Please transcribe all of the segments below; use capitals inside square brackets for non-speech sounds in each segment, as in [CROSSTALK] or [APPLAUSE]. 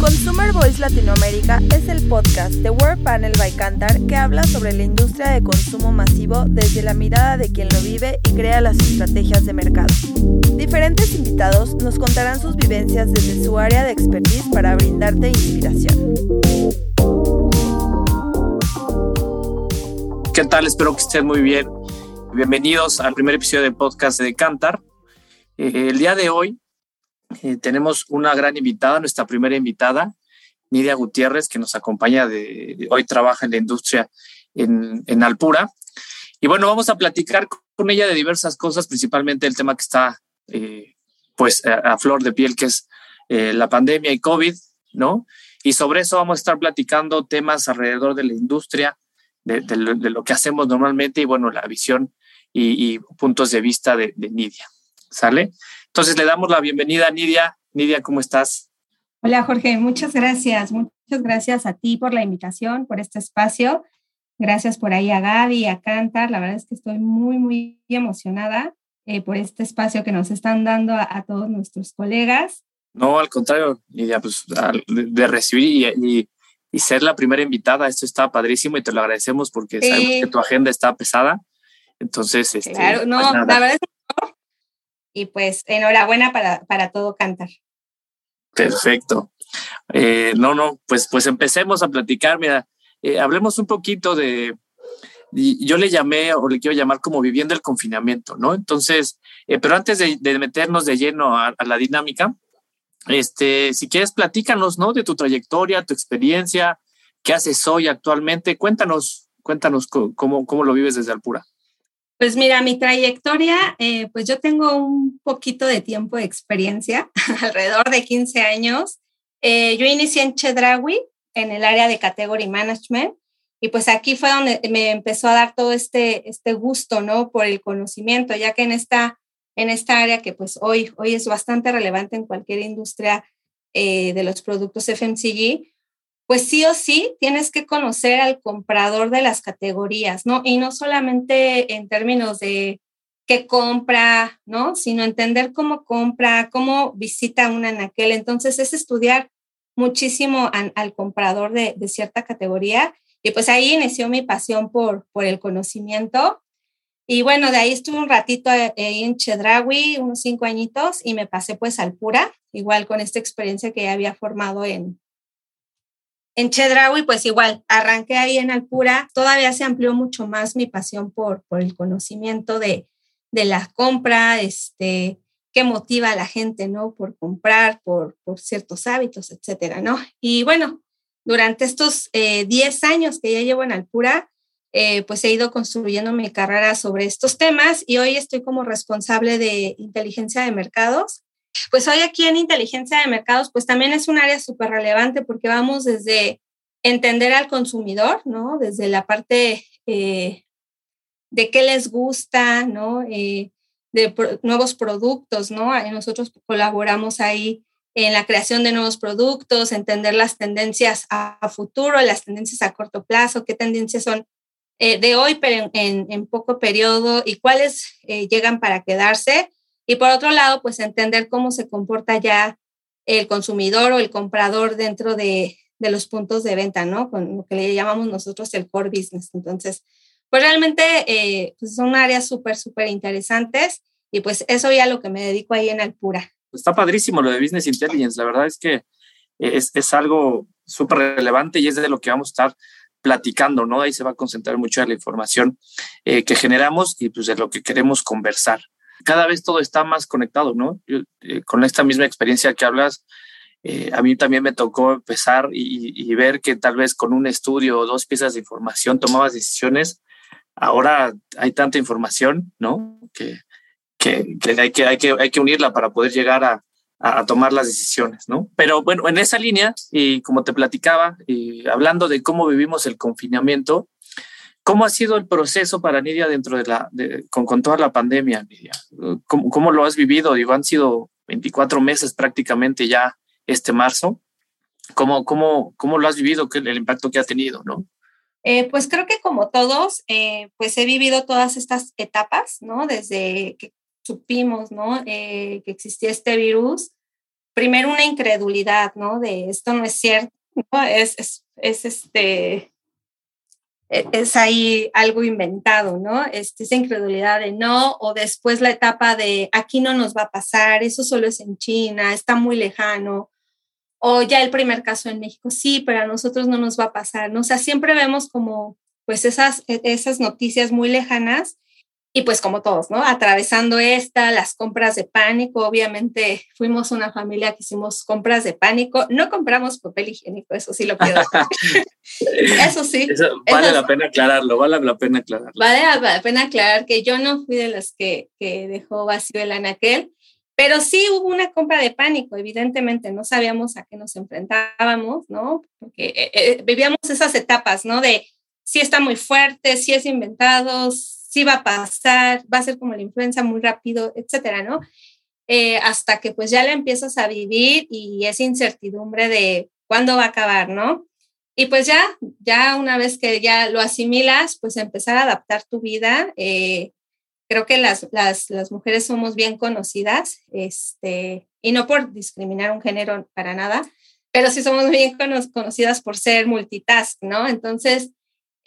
Consumer Voice Latinoamérica es el podcast de World Panel by Cantar que habla sobre la industria de consumo masivo desde la mirada de quien lo vive y crea las estrategias de mercado. Diferentes invitados nos contarán sus vivencias desde su área de expertise para brindarte inspiración. ¿Qué tal? Espero que estén muy bien. Bienvenidos al primer episodio del podcast de Cantar. Eh, el día de hoy eh, tenemos una gran invitada, nuestra primera invitada, Nidia Gutiérrez, que nos acompaña de, hoy trabaja en la industria en, Alpura. Y bueno, vamos a platicar con ella de diversas cosas, principalmente el tema que está eh, pues a, flor de piel, que es la pandemia y COVID, ¿no? Y sobre eso vamos a estar platicando temas alrededor de la industria, de, lo que hacemos normalmente y bueno, la visión y, puntos de vista de Nidia. ¿Sale? Entonces le damos la bienvenida a Nidia. Nidia, ¿cómo estás? Hola Jorge, muchas gracias. Muchas gracias a ti por la invitación, por este espacio. Gracias por ahí a Gaby, a Cantar. La verdad es que estoy muy, muy emocionada eh, por este espacio que nos están dando a, todos nuestros colegas. No, al contrario, Nidia, pues de recibir y, y, ser la primera invitada, esto está padrísimo y te lo agradecemos porque sabemos que tu agenda está pesada. Entonces, este, claro, no, pues la verdad es que y pues enhorabuena para, para todo cantar. Perfecto. Eh, no, no, pues, pues empecemos a platicar. Mira, eh, hablemos un poquito de, yo le llamé o le quiero llamar como viviendo el confinamiento, ¿no? Entonces, eh, pero antes de, meternos de lleno a, la dinámica, este, si quieres, platícanos, ¿no? De tu trayectoria, tu experiencia, qué haces hoy actualmente. Cuéntanos, cuéntanos cómo, cómo lo vives desde Alpura. Pues mira, mi trayectoria, eh, pues yo tengo un poquito de tiempo de experiencia, [LAUGHS] alrededor de 15 años. Eh, yo inicié en Chedrawi, en el área de Category Management, y pues aquí fue donde me empezó a dar todo este, este gusto, ¿no? Por el conocimiento, ya que en esta, en esta área que pues hoy, hoy es bastante relevante en cualquier industria eh, de los productos FMCG, pues sí o sí tienes que conocer al comprador de las categorías, ¿no? Y no solamente en términos de qué compra, ¿no? Sino entender cómo compra, cómo visita un anaquel. Entonces es estudiar muchísimo al comprador de, cierta categoría. Y pues ahí inició mi pasión por, por el conocimiento. Y bueno, de ahí estuve un ratito eh, en Chedrawi, unos cinco añitos, y me pasé pues al Pura, igual con esta experiencia que ya había formado en, en Chedraui, pues igual, arranqué ahí en Alpura, todavía se amplió mucho más mi pasión por, el conocimiento de, de la compra, este, qué motiva a la gente, ¿no? Por comprar, por, por ciertos hábitos, etcétera, ¿no? Y bueno, durante estos 10 eh, años que ya llevo en Alpura, eh, pues he ido construyendo mi carrera sobre estos temas y hoy estoy como responsable de inteligencia de mercados pues hoy aquí en inteligencia de mercados, pues también es un área súper relevante porque vamos desde entender al consumidor, ¿no? Desde la parte eh, de qué les gusta, ¿no? Eh, de nuevos productos, ¿no? Nosotros colaboramos ahí en la creación de nuevos productos, entender las tendencias a, futuro, las tendencias a corto plazo, qué tendencias son eh, de hoy, pero en, en, poco periodo y cuáles llegan para quedarse y por otro lado, pues entender cómo se comporta ya el consumidor o el comprador dentro de, de los puntos de venta, ¿no? Con lo que le llamamos nosotros el core business. Entonces, pues realmente eh, pues son áreas súper, súper interesantes y pues eso ya lo que me dedico ahí en Alpura. Está padrísimo lo de Business Intelligence. La verdad es que es, es algo súper relevante y es de lo que vamos a estar platicando, ¿no? Ahí se va a concentrar mucho de la información eh, que generamos y pues de lo que queremos conversar cada vez todo está más conectado, ¿no? Eh, con esta misma experiencia que hablas, eh, a mí también me tocó empezar y, ver que tal vez con un estudio o dos piezas de información tomabas decisiones. Ahora hay tanta información, ¿no? Que, que, hay, que, hay, que hay que unirla para poder llegar a, a, tomar las decisiones, ¿no? Pero bueno, en esa línea, y como te platicaba, y hablando de cómo vivimos el confinamiento, ¿Cómo ha sido el proceso para Nidia dentro de la, con, toda la pandemia, Nidia? ¿Cómo, lo has vivido? Digo, han sido 24 meses prácticamente ya este marzo. ¿Cómo, cómo, cómo lo has vivido? ¿Qué el impacto que ha tenido, no? Eh, pues creo que como todos, eh, pues he vivido todas estas etapas, ¿no? Desde que supimos, ¿no? Eh, que existía este virus, primero una incredulidad, ¿no? De esto no es cierto, ¿no? Es, es, es este, es ahí algo inventado, ¿no? Este, esa incredulidad de no, o después la etapa de aquí no nos va a pasar, eso solo es en China, está muy lejano, o ya el primer caso en México, sí, pero a nosotros no nos va a pasar, ¿no? O sea, siempre vemos como pues esas, e, esas noticias muy lejanas y pues como todos, ¿no? Atravesando esta, las compras de pánico, obviamente fuimos una familia que hicimos compras de pánico, no compramos papel higiénico, eso sí lo quiero. [LAUGHS] eso sí. vale la pena aclararlo, vale la pena aclararlo. Vale la pena aclarar que yo no fui de las que, que dejó vacío el anaquel, pero sí hubo una compra de pánico, evidentemente, no sabíamos a qué nos enfrentábamos, ¿no? Porque eh, eh, vivíamos esas etapas, ¿no? De si está muy fuerte, si es inventado, si va a pasar, va a ser como la influenza muy rápido, etcétera, ¿no? Eh, hasta que pues ya la empiezas a vivir y esa incertidumbre de cuándo va a acabar, ¿no? Y pues ya, ya una vez que ya lo asimilas, pues empezar a adaptar tu vida creo que las, las, las, mujeres somos bien conocidas, este, y no por discriminar un género para nada, pero sí somos bien conocidas por ser multitask, ¿no? Entonces,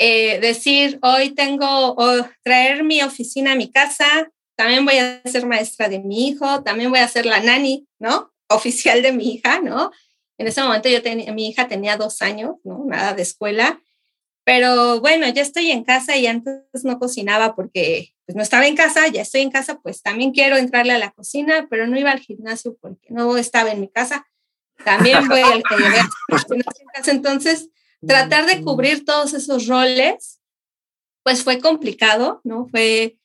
eh, decir, hoy tengo, o traer mi oficina a mi casa, también voy a ser maestra de mi hijo, también voy a ser la nani, ¿no? [LAUGHS] Oficial de mi hija, ¿no? En ese momento yo tenía, mi hija tenía dos años, ¿no? Nada de escuela. Pero bueno, ya estoy en casa y antes no cocinaba porque pues no estaba en casa, ya estoy en casa, pues también quiero entrarle a la cocina, pero no iba al gimnasio porque no estaba en mi casa. También voy al [LAUGHS] gimnasio en casa. Entonces, tratar de cubrir todos esos roles, pues fue complicado, ¿no? Fue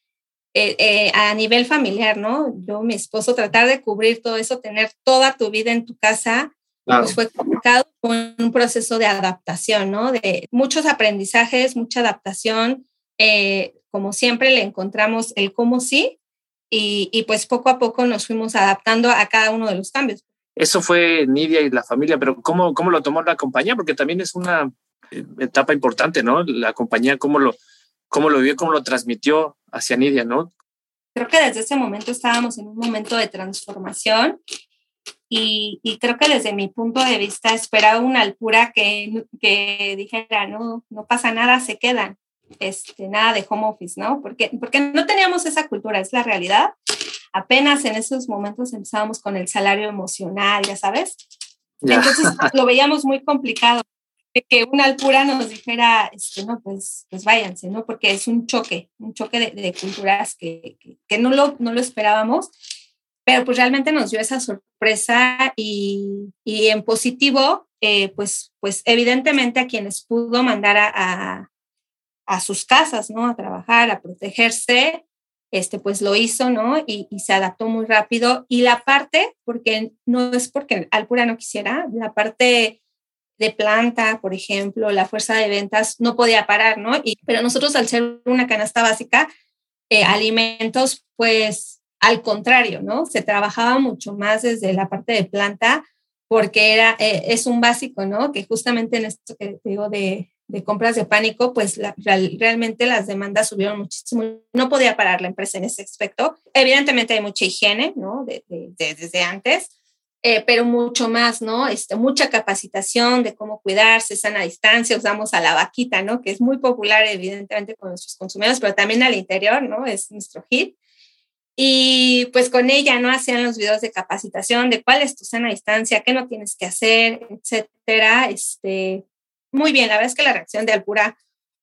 eh, eh, a nivel familiar, ¿no? Yo, mi esposo, tratar de cubrir todo eso, tener toda tu vida en tu casa, pues fue complicado, fue un proceso de adaptación, ¿no? De muchos aprendizajes, mucha adaptación. Eh, como siempre le encontramos el cómo sí y, pues poco a poco nos fuimos adaptando a cada uno de los cambios. Eso fue Nidia y la familia, pero ¿cómo, cómo lo tomó la compañía? Porque también es una eh, etapa importante, ¿no? La compañía, ¿cómo lo, cómo lo vivió, cómo lo transmitió hacia Nidia, ¿no? Creo que desde ese momento estábamos en un momento de transformación y, y, creo que desde mi punto de vista esperaba una altura que, que dijera, no, no pasa nada, se quedan este, nada de home office, ¿no? Porque, porque no teníamos esa cultura, es la realidad. Apenas en esos momentos empezábamos con el salario emocional, ya sabes. Entonces [LAUGHS] lo veíamos muy complicado. Que una alpura nos dijera, este, no, pues, pues váyanse, ¿no? Porque es un choque, un choque de, de culturas que, que, no, lo, no lo esperábamos, pero pues realmente nos dio esa sorpresa y, y en positivo, eh, pues, pues evidentemente a quienes pudo mandar a a sus casas, ¿no? A trabajar, a protegerse, este, pues lo hizo, ¿no? Y, se adaptó muy rápido. Y la parte, porque no es porque Alpura no quisiera, la parte de planta, por ejemplo, la fuerza de ventas no podía parar, ¿no? Y, pero nosotros al ser una canasta básica, eh, alimentos, pues al contrario, ¿no? Se trabajaba mucho más desde la parte de planta porque era, eh, es un básico, ¿no? Que justamente en esto que digo de, de compras de pánico, pues realmente las demandas subieron muchísimo. No podía parar la empresa en ese aspecto. Evidentemente hay mucha higiene, ¿no? desde antes, eh, pero mucho más, ¿no? Este, mucha capacitación de cómo cuidarse, sana distancia, usamos a la vaquita, ¿no? Que es muy popular, evidentemente, con nuestros consumidores, pero también al interior, ¿no? Es nuestro hit. Y pues con ella, ¿no? Hacían los videos de capacitación de cuál es tu sana distancia, qué no tienes que hacer, etcétera. Este, muy bien, la verdad es que la reacción de Alpura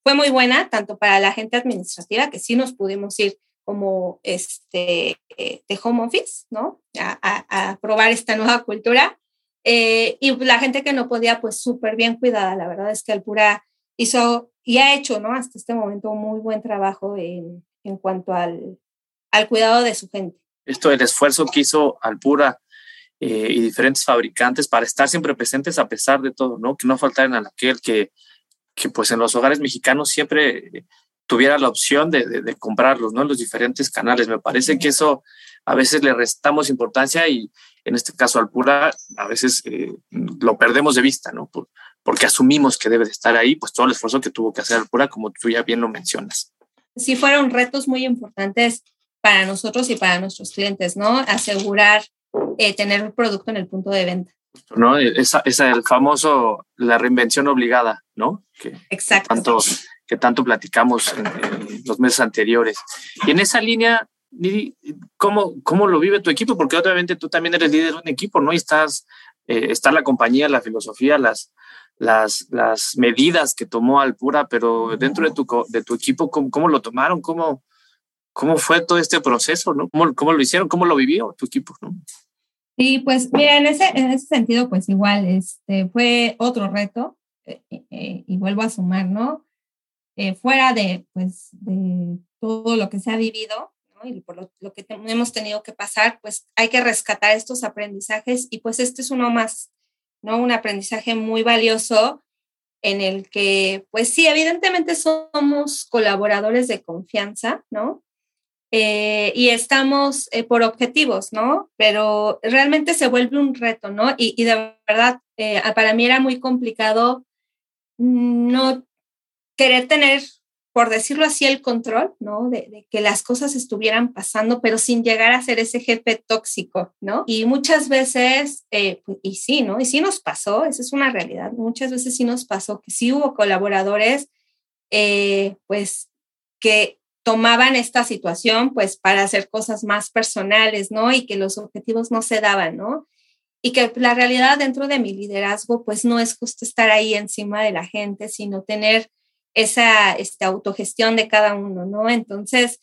fue muy buena, tanto para la gente administrativa, que sí nos pudimos ir como este, de home office, ¿no? A, probar esta nueva cultura. Eh, y la gente que no podía, pues súper bien cuidada. La verdad es que Alpura hizo y ha hecho, ¿no? Hasta este momento un muy buen trabajo en, en cuanto al, al cuidado de su gente. Esto, el esfuerzo que hizo Alpura eh, y diferentes fabricantes para estar siempre presentes a pesar de todo, ¿no? Que no faltaran a aquel que, que pues en los hogares mexicanos siempre tuviera la opción de, de, comprarlos, ¿no? En los diferentes canales. Me parece que eso a veces le restamos importancia y en este caso al Pura a veces eh, lo perdemos de vista, ¿no? Por, porque asumimos que debe de estar ahí, pues todo el esfuerzo que tuvo que hacer al Pura, como tú ya bien lo mencionas. Sí, fueron retos muy importantes para nosotros y para nuestros clientes, ¿no? Asegurar eh, tener un producto en el punto de venta. ¿No? Esa, esa el famoso, la reinvención obligada, ¿no? Que, Exacto. Que tanto, que tanto platicamos en, los meses anteriores. Y en esa línea, ¿cómo, ¿cómo lo vive tu equipo? Porque obviamente tú también eres líder de un equipo, ¿no? Y estás, eh, está la compañía, la filosofía, las, las, las medidas que tomó Alpura, pero dentro de tu, de tu equipo, ¿cómo, cómo lo tomaron? ¿Cómo, ¿Cómo fue todo este proceso? ¿no? ¿Cómo, ¿Cómo, lo hicieron? ¿Cómo lo vivió tu equipo? ¿no? Sí, pues mira, en ese, en ese sentido, pues igual, este, fue otro reto, eh, eh, y vuelvo a sumar, ¿no? Eh, fuera de, pues, de todo lo que se ha vivido, ¿no? Y por lo, que hemos tenido que pasar, pues hay que rescatar estos aprendizajes y pues este es uno más, ¿no? Un aprendizaje muy valioso en el que, pues sí, evidentemente somos colaboradores de confianza, ¿no? Eh, y estamos eh, por objetivos, ¿no? Pero realmente se vuelve un reto, ¿no? Y, de verdad, eh, para mí era muy complicado no querer tener, por decirlo así, el control, ¿no? De, de, que las cosas estuvieran pasando, pero sin llegar a ser ese jefe tóxico, ¿no? Y muchas veces, pues, y sí, ¿no? Y sí nos pasó, esa es una realidad, muchas veces sí nos pasó que sí hubo colaboradores, pues, que tomaban esta situación pues para hacer cosas más personales, ¿no? Y que los objetivos no se daban, ¿no? Y que la realidad dentro de mi liderazgo pues no es justo estar ahí encima de la gente, sino tener esa esta autogestión de cada uno, ¿no? Entonces,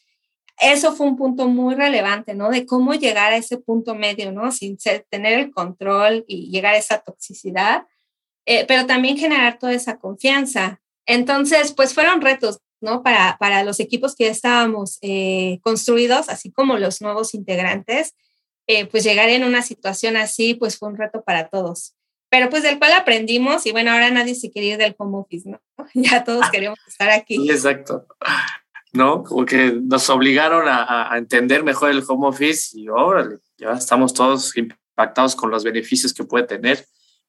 eso fue un punto muy relevante, ¿no? De cómo llegar a ese punto medio, ¿no? Sin tener el control y llegar a esa toxicidad, eh, pero también generar toda esa confianza. Entonces, pues fueron retos, ¿no? Para, para los equipos que ya estábamos eh, construidos, así como los nuevos integrantes, eh, pues llegar en una situación así, pues fue un reto para todos. Pero pues del cual aprendimos y bueno, ahora nadie se quiere ir del home office, ¿no? [LAUGHS] Ya todos ah. queremos estar aquí. Exacto. ¿No? Como que nos obligaron a, a entender mejor el home office y órale, ya estamos todos impactados con los beneficios que puede tener.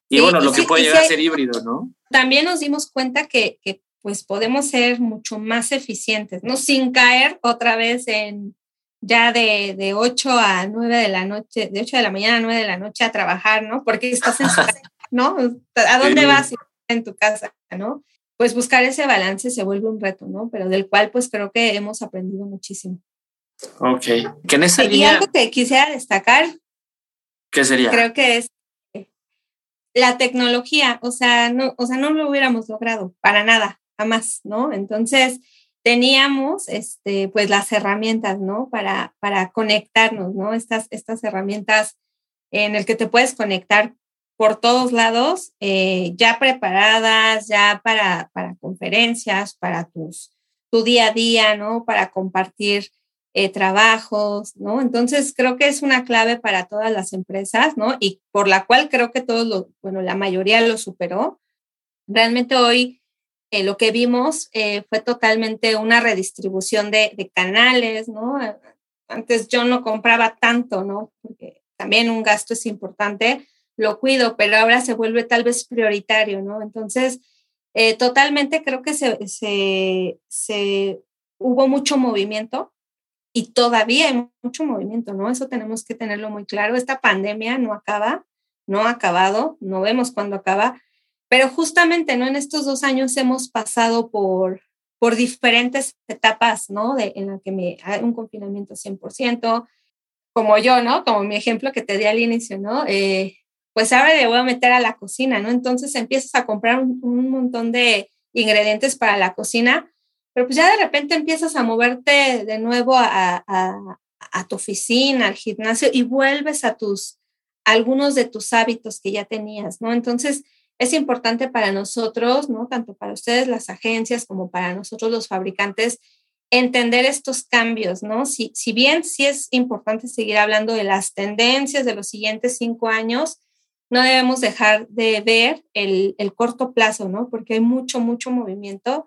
Y bueno, lo que puede llegar a ser híbrido, ¿no? También nos dimos cuenta que, que pues podemos ser mucho más eficientes, ¿no? Sin caer otra vez en ya de, de 8 a 9 de la noche, de 8 de la mañana a 9 de la noche a trabajar, ¿no? Porque estás en casa, ¿no? ¿A dónde vas en tu casa, ¿no? Pues buscar ese balance se vuelve un reto, ¿no? Pero del cual pues creo que hemos aprendido muchísimo. Ok. Que en esa y algo que quisiera destacar. ¿Qué sería? Creo que es la tecnología, o sea, no, o sea, no lo hubiéramos logrado para nada más, ¿no? Entonces, teníamos, este, pues, las herramientas, ¿no? Para, para conectarnos, ¿no? Estas, estas herramientas en el que te puedes conectar por todos lados, eh, ya preparadas, ya para, para conferencias, para tus, tu día a día, ¿no? Para compartir eh, trabajos, ¿no? Entonces, creo que es una clave para todas las empresas, ¿no? Y por la cual creo que todos, lo, bueno, la mayoría lo superó. Realmente hoy eh, lo que vimos eh, fue totalmente una redistribución de, canales, ¿no? Antes yo no compraba tanto, ¿no? Porque también un gasto es importante, lo cuido, pero ahora se vuelve tal vez prioritario, ¿no? Entonces, eh, totalmente creo que se, se, se, hubo mucho movimiento y todavía hay mucho movimiento, ¿no? Eso tenemos que tenerlo muy claro. Esta pandemia no acaba, no ha acabado, no vemos cuándo acaba, pero justamente, ¿no? En estos dos años hemos pasado por, por diferentes etapas, ¿no? De, en la que me hay un confinamiento 100%, como yo, ¿no? Como mi ejemplo que te di al inicio, ¿no? Eh, pues ahora le voy a meter a la cocina, ¿no? Entonces empiezas a comprar un, un, montón de ingredientes para la cocina, pero pues ya de repente empiezas a moverte de nuevo a, a, a tu oficina, al gimnasio y vuelves a tus, algunos de tus hábitos que ya tenías, ¿no? Entonces, es importante para nosotros, ¿no? Tanto para ustedes las agencias como para nosotros los fabricantes, entender estos cambios, ¿no? Si, si bien sí es importante seguir hablando de las tendencias de los siguientes cinco años, no debemos dejar de ver el, el corto plazo, ¿no? Porque hay mucho, mucho movimiento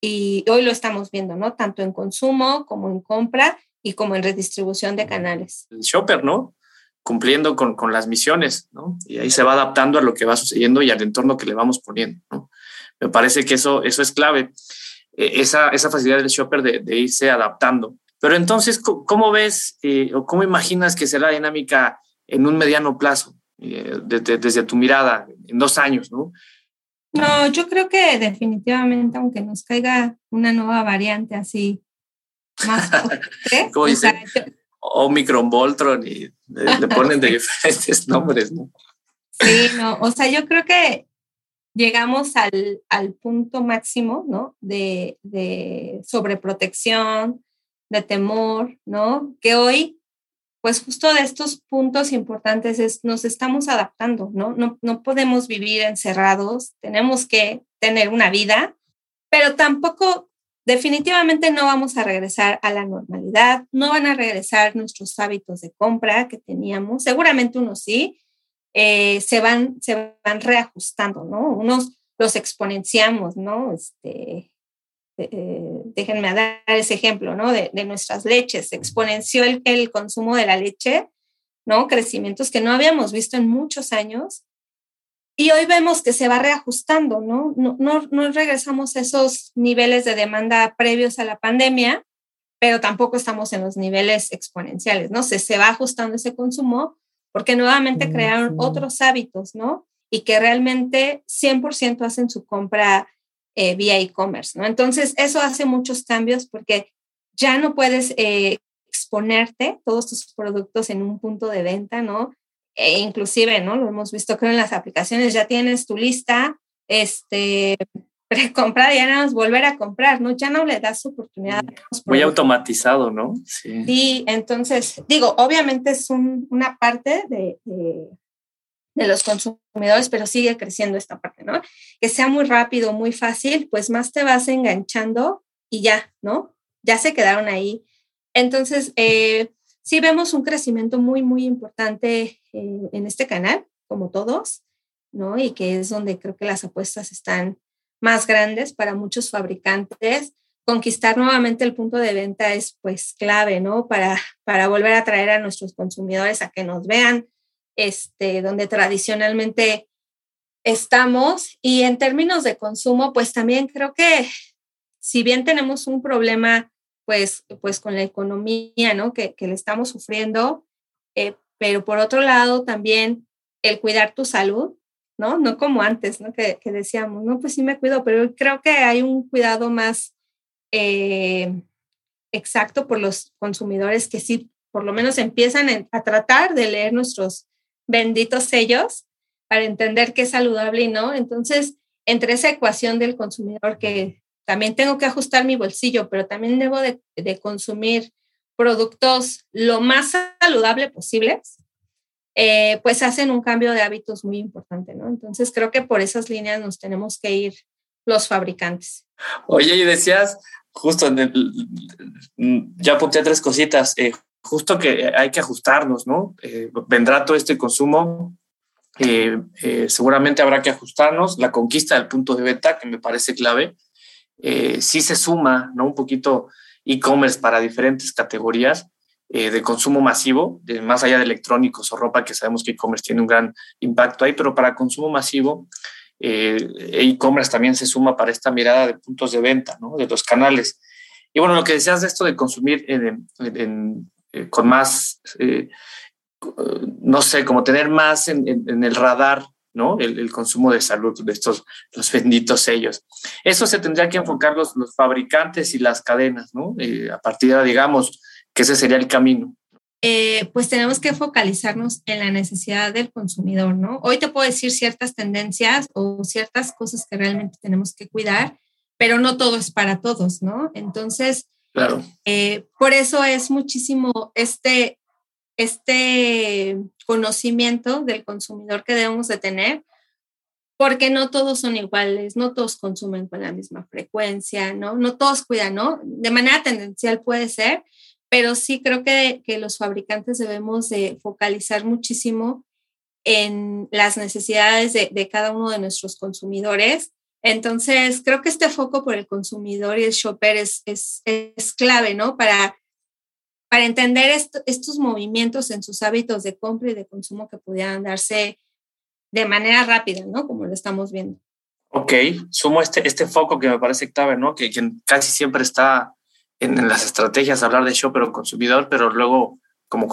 y hoy lo estamos viendo, ¿no? Tanto en consumo como en compra y como en redistribución de canales. El shopper, ¿no? Cumpliendo con, con, las misiones, ¿no? Y ahí se va adaptando a lo que va sucediendo y al entorno que le vamos poniendo, ¿no? Me parece que eso, eso es clave, e, esa, esa facilidad del shopper de, de irse adaptando. Pero entonces, ¿cómo ves eh, o cómo imaginas que será la dinámica en un mediano plazo, eh, desde, tu mirada, en dos años, ¿no? No, yo creo que definitivamente, aunque nos caiga una nueva variante así, más [LAUGHS] fuerte. Omicron, Voltron, y le, ponen de diferentes nombres, ¿no? Sí, no, o sea, yo creo que llegamos al, al punto máximo, ¿no? De, de sobreprotección, de temor, ¿no? Que hoy, pues justo de estos puntos importantes es, nos estamos adaptando, ¿no? No, no podemos vivir encerrados, tenemos que tener una vida, pero tampoco, definitivamente no vamos a regresar a la normalidad, no van a regresar nuestros hábitos de compra que teníamos, seguramente unos sí, eh, se, van, se van reajustando, ¿no? Unos los exponenciamos, ¿no? Este, eh, déjenme dar ese ejemplo, ¿no? De, nuestras leches. Se exponenció el, consumo de la leche, ¿no? Crecimientos que no habíamos visto en muchos años. Y hoy vemos que se va reajustando, ¿no? No, no, regresamos a esos niveles de demanda previos a la pandemia, pero tampoco estamos en los niveles exponenciales, ¿no? Se, se va ajustando ese consumo porque nuevamente crearon otros hábitos, ¿no? Y que realmente 100% hacen su compra eh, vía e-commerce, ¿no? Entonces, eso hace muchos cambios porque ya no puedes eh, exponerte todos tus productos en un punto de venta, ¿no? E inclusive, ¿no? Lo hemos visto creo en las aplicaciones, ya tienes tu lista, este, [LAUGHS] precomprada, ya nada más volver a comprar, ¿no? Ya no le das oportunidad. Muy automatizado, ¿no? Sí. sí. entonces, digo, obviamente es una parte de, de los consumidores, pero sigue creciendo esta parte, ¿no? Que sea muy rápido, muy fácil, pues más te vas enganchando y ya, ¿no? Ya se quedaron ahí. Entonces, eh, sí vemos un crecimiento muy, muy importante en este canal, como todos, ¿no? Y que es donde creo que las apuestas están más grandes para muchos fabricantes. Conquistar nuevamente el punto de venta es pues clave, ¿no? Para, para volver a traer a nuestros consumidores a que nos vean, este, donde tradicionalmente estamos. Y en términos de consumo, pues también creo que si bien tenemos un problema, pues, pues con la economía, ¿no? Que, que le estamos sufriendo, eh, pero por otro lado también el cuidar tu salud, ¿no? No como antes, ¿no? Que, que decíamos, no, pues sí me cuido, pero creo que hay un cuidado más eh, exacto por los consumidores que sí, por lo menos empiezan a tratar de leer nuestros benditos sellos para entender qué es saludable y no. Entonces, entre esa ecuación del consumidor que también tengo que ajustar mi bolsillo, pero también debo de, consumir productos lo más saludable posibles, eh, pues hacen un cambio de hábitos muy importante, ¿no? Entonces creo que por esas líneas nos tenemos que ir los fabricantes. Oye, y decías, justo, en el, ya apunté tres cositas. Eh, justo que hay que ajustarnos, ¿no? Eh, vendrá todo este consumo, eh, eh, seguramente habrá que ajustarnos. La conquista del punto de venta, que me parece clave, sí se suma, ¿no? Un poquito e-commerce para diferentes categorías de consumo masivo, más allá de electrónicos o ropa, que sabemos que e-commerce tiene un gran impacto ahí, pero para consumo masivo, e-commerce también se suma para esta mirada de puntos de venta, ¿no? De los canales. Y bueno, lo que decías de esto de consumir eh, con más, eh, no sé, como tener más en, el radar, ¿no? El, consumo de salud de estos, los benditos sellos. Eso se tendría que enfocar los, los fabricantes y las cadenas, ¿no? Eh, a partir de, digamos, que ese sería el camino. pues tenemos que focalizarnos en la necesidad del consumidor, ¿no? Hoy te puedo decir ciertas tendencias o ciertas cosas que realmente tenemos que cuidar, pero no todo es para todos, ¿no? Entonces, Claro. Eh, por eso es muchísimo este, este conocimiento del consumidor que debemos de tener, porque no todos son iguales, no todos consumen con la misma frecuencia, ¿no? No todos cuidan, ¿no? De manera tendencial puede ser, pero sí creo que, que los fabricantes debemos de focalizar muchísimo en las necesidades de, cada uno de nuestros consumidores entonces, creo que este foco por el consumidor y el shopper es, es, es clave, ¿no? Para, para entender estos movimientos en sus hábitos de compra y de consumo que pudieran darse de manera rápida, ¿no? Como lo estamos viendo. Ok, sumo este, este foco que me parece clave, ¿no? Que, quien casi siempre está en, las estrategias hablar de shopper o consumidor, pero luego como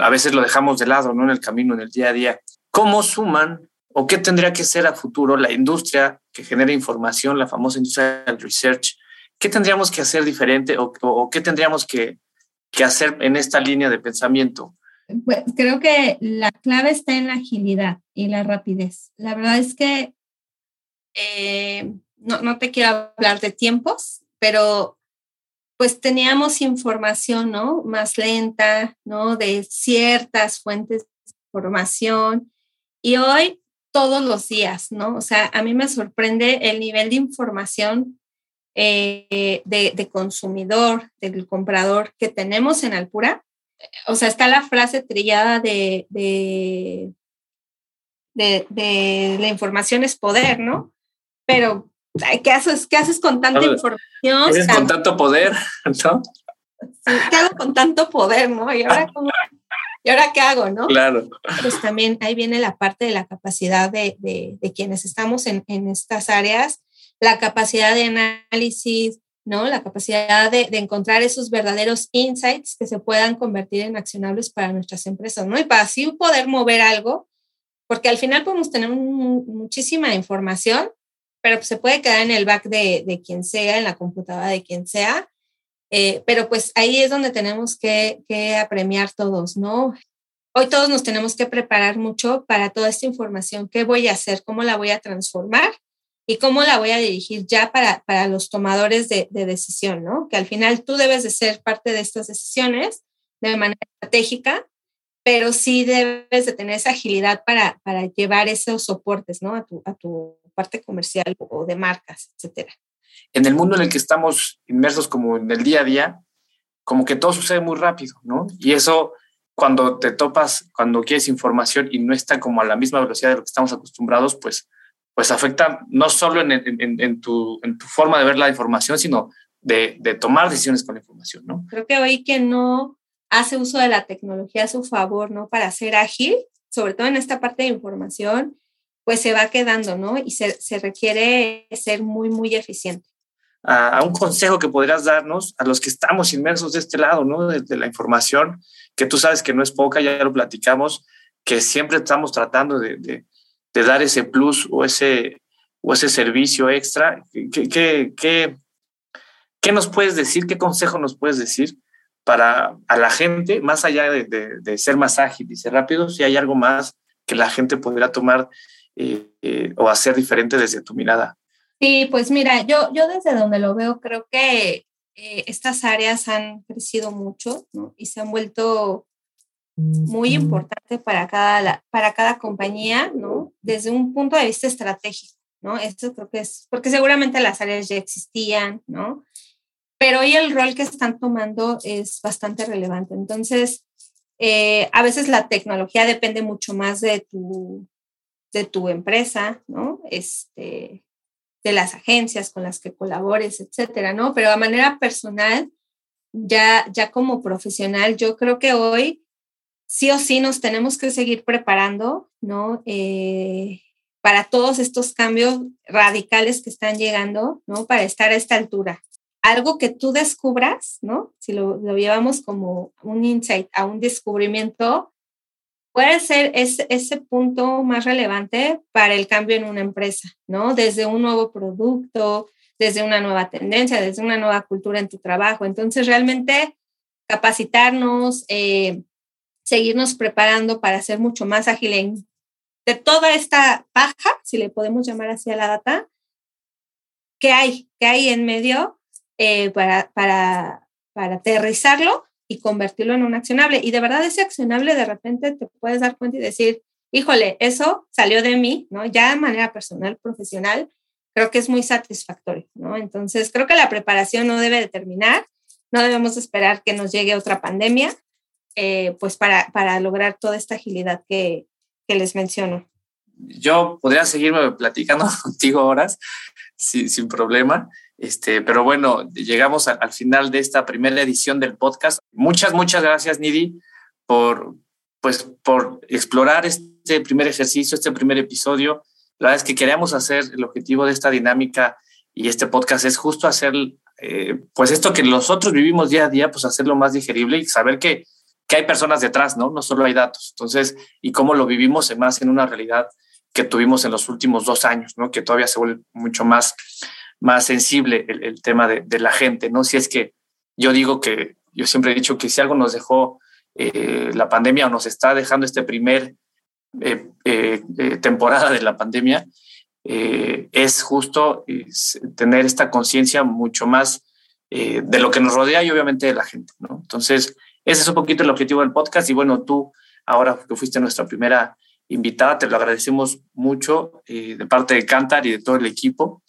a veces lo dejamos de lado, ¿no? En el camino, en el día a día. ¿Cómo suman o qué tendría que ser a futuro la industria que genera información, la famosa industria del research? ¿Qué tendríamos que hacer diferente o, qué tendríamos que, que hacer en esta línea de pensamiento? Pues creo que la clave está en la agilidad y la rapidez. La verdad es que eh, no, no, te quiero hablar de tiempos, pero pues teníamos información, ¿no? Más lenta, ¿no? De ciertas fuentes de información. Y hoy, todos los días, ¿no? O sea, a mí me sorprende el nivel de información eh, de, de, consumidor, del comprador que tenemos en Alpura. O sea, está la frase trillada de, de, de la información es poder, ¿no? Pero ¿qué haces, qué haces con tanta información? ¿Qué con tanto poder? [LAUGHS] ¿no? ¿Qué hago con tanto poder, no? ¿Y ahora, ¿y ahora qué hago, no? Claro. Pues también ahí viene la parte de la capacidad de, de, de quienes estamos en, en, estas áreas, la capacidad de análisis, ¿no? La capacidad de, encontrar esos verdaderos insights que se puedan convertir en accionables para nuestras empresas, ¿no? Y para así poder mover algo, porque al final podemos tener muchísima información, pero se puede quedar en el back de, de, quien sea, en la computadora de quien sea. Eh, pero pues ahí es donde tenemos que, que apremiar todos, ¿no? Hoy todos nos tenemos que preparar mucho para toda esta información, qué voy a hacer, cómo la voy a transformar y cómo la voy a dirigir ya para, para los tomadores de, de, decisión, ¿no? Que al final tú debes de ser parte de estas decisiones de manera estratégica, pero sí debes de tener esa agilidad para, para llevar esos soportes, ¿no? A tu, a tu parte comercial o de marcas, etcétera. En el mundo en el que estamos inmersos como en el día a día, como que todo sucede muy rápido, ¿no? Y eso cuando te topas, cuando quieres información y no está como a la misma velocidad de lo que estamos acostumbrados, pues, pues afecta no solo en, en, en, tu, en tu forma de ver la información, sino de, de, tomar decisiones con la información, ¿no? Creo que hoy que no hace uso de la tecnología a su favor, ¿no? Para ser ágil, sobre todo en esta parte de información, pues se va quedando, ¿no? Y se, se requiere ser muy, muy eficiente. A, a, un consejo que podrías darnos a los que estamos inmersos de este lado, ¿no? De, de, la información, que tú sabes que no es poca, ya lo platicamos, que siempre estamos tratando de, de, de dar ese plus o ese, o ese servicio extra. ¿Qué, qué, qué, ¿Qué nos puedes decir? ¿Qué consejo nos puedes decir para a la gente, más allá de, de ser más ágil y ser rápido, si hay algo más que la gente podría tomar eh, eh, o hacer diferente desde tu mirada? Sí, pues mira, yo, yo desde donde lo veo, creo que eh, estas áreas han crecido mucho y se han vuelto muy importantes para cada, para cada compañía, ¿no? Desde un punto de vista estratégico, ¿no? Esto creo que es, porque seguramente las áreas ya existían, ¿no? Pero hoy el rol que están tomando es bastante relevante. Entonces, eh, a veces la tecnología depende mucho más de tu, de tu empresa, ¿no? Este, de las agencias con las que colabores, etcétera, ¿no? Pero a manera personal, ya, ya como profesional, yo creo que hoy sí o sí nos tenemos que seguir preparando, ¿no? Eh, para todos estos cambios radicales que están llegando, ¿no? Para estar a esta altura. Algo que tú descubras, ¿no? Si lo, lo llevamos como un insight a un descubrimiento, puede ser ese, ese punto más relevante para el cambio en una empresa, ¿no? Desde un nuevo producto, desde una nueva tendencia, desde una nueva cultura en tu trabajo. Entonces, realmente capacitarnos, eh, seguirnos preparando para ser mucho más ágil de toda esta paja, si le podemos llamar así a la data, que hay, que hay en medio eh, para, para, para aterrizarlo y convertirlo en un accionable. Y de verdad ese accionable de repente te puedes dar cuenta y decir, híjole, eso salió de mí, ¿no? Ya de manera personal, profesional, creo que es muy satisfactorio, ¿no? Entonces, creo que la preparación no debe de terminar, no debemos esperar que nos llegue otra pandemia, eh, pues para, para lograr toda esta agilidad que, que les menciono. Yo podría seguirme platicando [LAUGHS] contigo horas sin, sin problema. Este, pero bueno, llegamos a, al final de esta primera edición del podcast. Muchas, muchas gracias, Nidi, por, pues, por explorar este primer ejercicio, este primer episodio. La verdad es que queríamos hacer el objetivo de esta dinámica y este podcast es justo hacer eh, pues esto que nosotros vivimos día a día, pues hacerlo más digerible y saber que, que hay personas detrás, ¿no? No solo hay datos. Entonces, y cómo lo vivimos más en una realidad que tuvimos en los últimos dos años, ¿no? Que todavía se vuelve mucho más, más sensible el, tema de, de, la gente, ¿no? Si es que yo digo que, yo siempre he dicho que si algo nos dejó eh, la pandemia o nos está dejando este primer eh, eh, temporada de la pandemia, es justo tener esta conciencia mucho más de lo que nos rodea y obviamente de la gente, ¿no? Entonces, ese es un poquito el objetivo del podcast y bueno, tú ahora que fuiste nuestra primera invitada, te lo agradecemos mucho de parte de Cantar y de todo el equipo.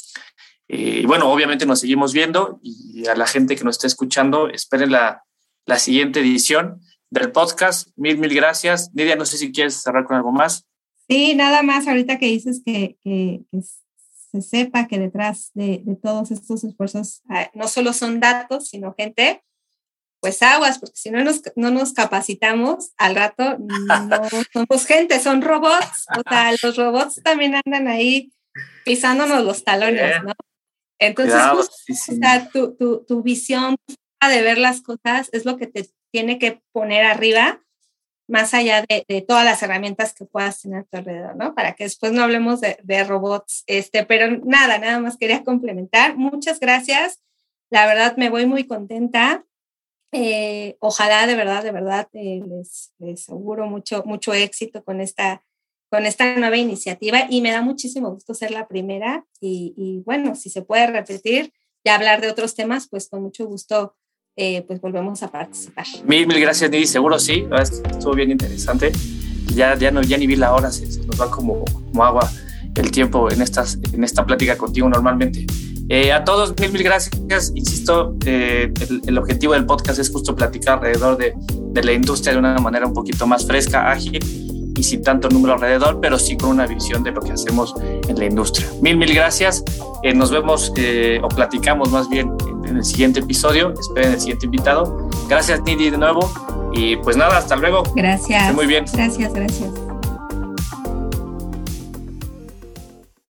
y bueno, obviamente nos seguimos viendo y a la gente que nos está escuchando, esperen la, la siguiente edición del podcast. Mil, mil gracias. Nidia, no sé si quieres cerrar con algo más. Sí, nada más ahorita que dices que, que, se sepa que detrás de, de, todos estos esfuerzos ah, no solo son datos, sino gente, pues aguas, porque si no nos, no nos capacitamos, al rato no [LAUGHS] somos gente, son robots. O sea, los robots también andan ahí pisándonos los talones, ¿no? Entonces, O sea, tu, tu, tu visión de ver las cosas es lo que te tiene que poner arriba, más allá de, todas las herramientas que puedas tener a tu alrededor, ¿no? Para que después no hablemos de, robots, este, pero nada, nada más quería complementar. Muchas gracias. La verdad, me voy muy contenta. Eh, ojalá de verdad, de verdad, eh, les, les mucho, mucho éxito con esta, con esta nueva iniciativa y me da muchísimo gusto ser la primera y, y bueno, si se puede repetir y hablar de otros temas, pues con mucho gusto eh, pues volvemos a participar. Mil, mil gracias, Nidi. Seguro sí. Estuvo bien interesante. Ya, ya, no, ya ni vi la hora, se, nos va como, como, agua el tiempo en, estas, en esta plática contigo normalmente. Eh, a todos, mil, mil gracias. Insisto, eh, el, el, objetivo del podcast es justo platicar alrededor de, de, la industria de una manera un poquito más fresca, ágil y sin tanto número alrededor, pero sí con una visión de lo que hacemos en la industria. Mil, mil gracias. nos vemos o platicamos más bien en el siguiente episodio. Esperen el siguiente invitado. Gracias, Nidi, de nuevo. Y pues nada, hasta luego. Gracias. muy bien. Gracias, gracias.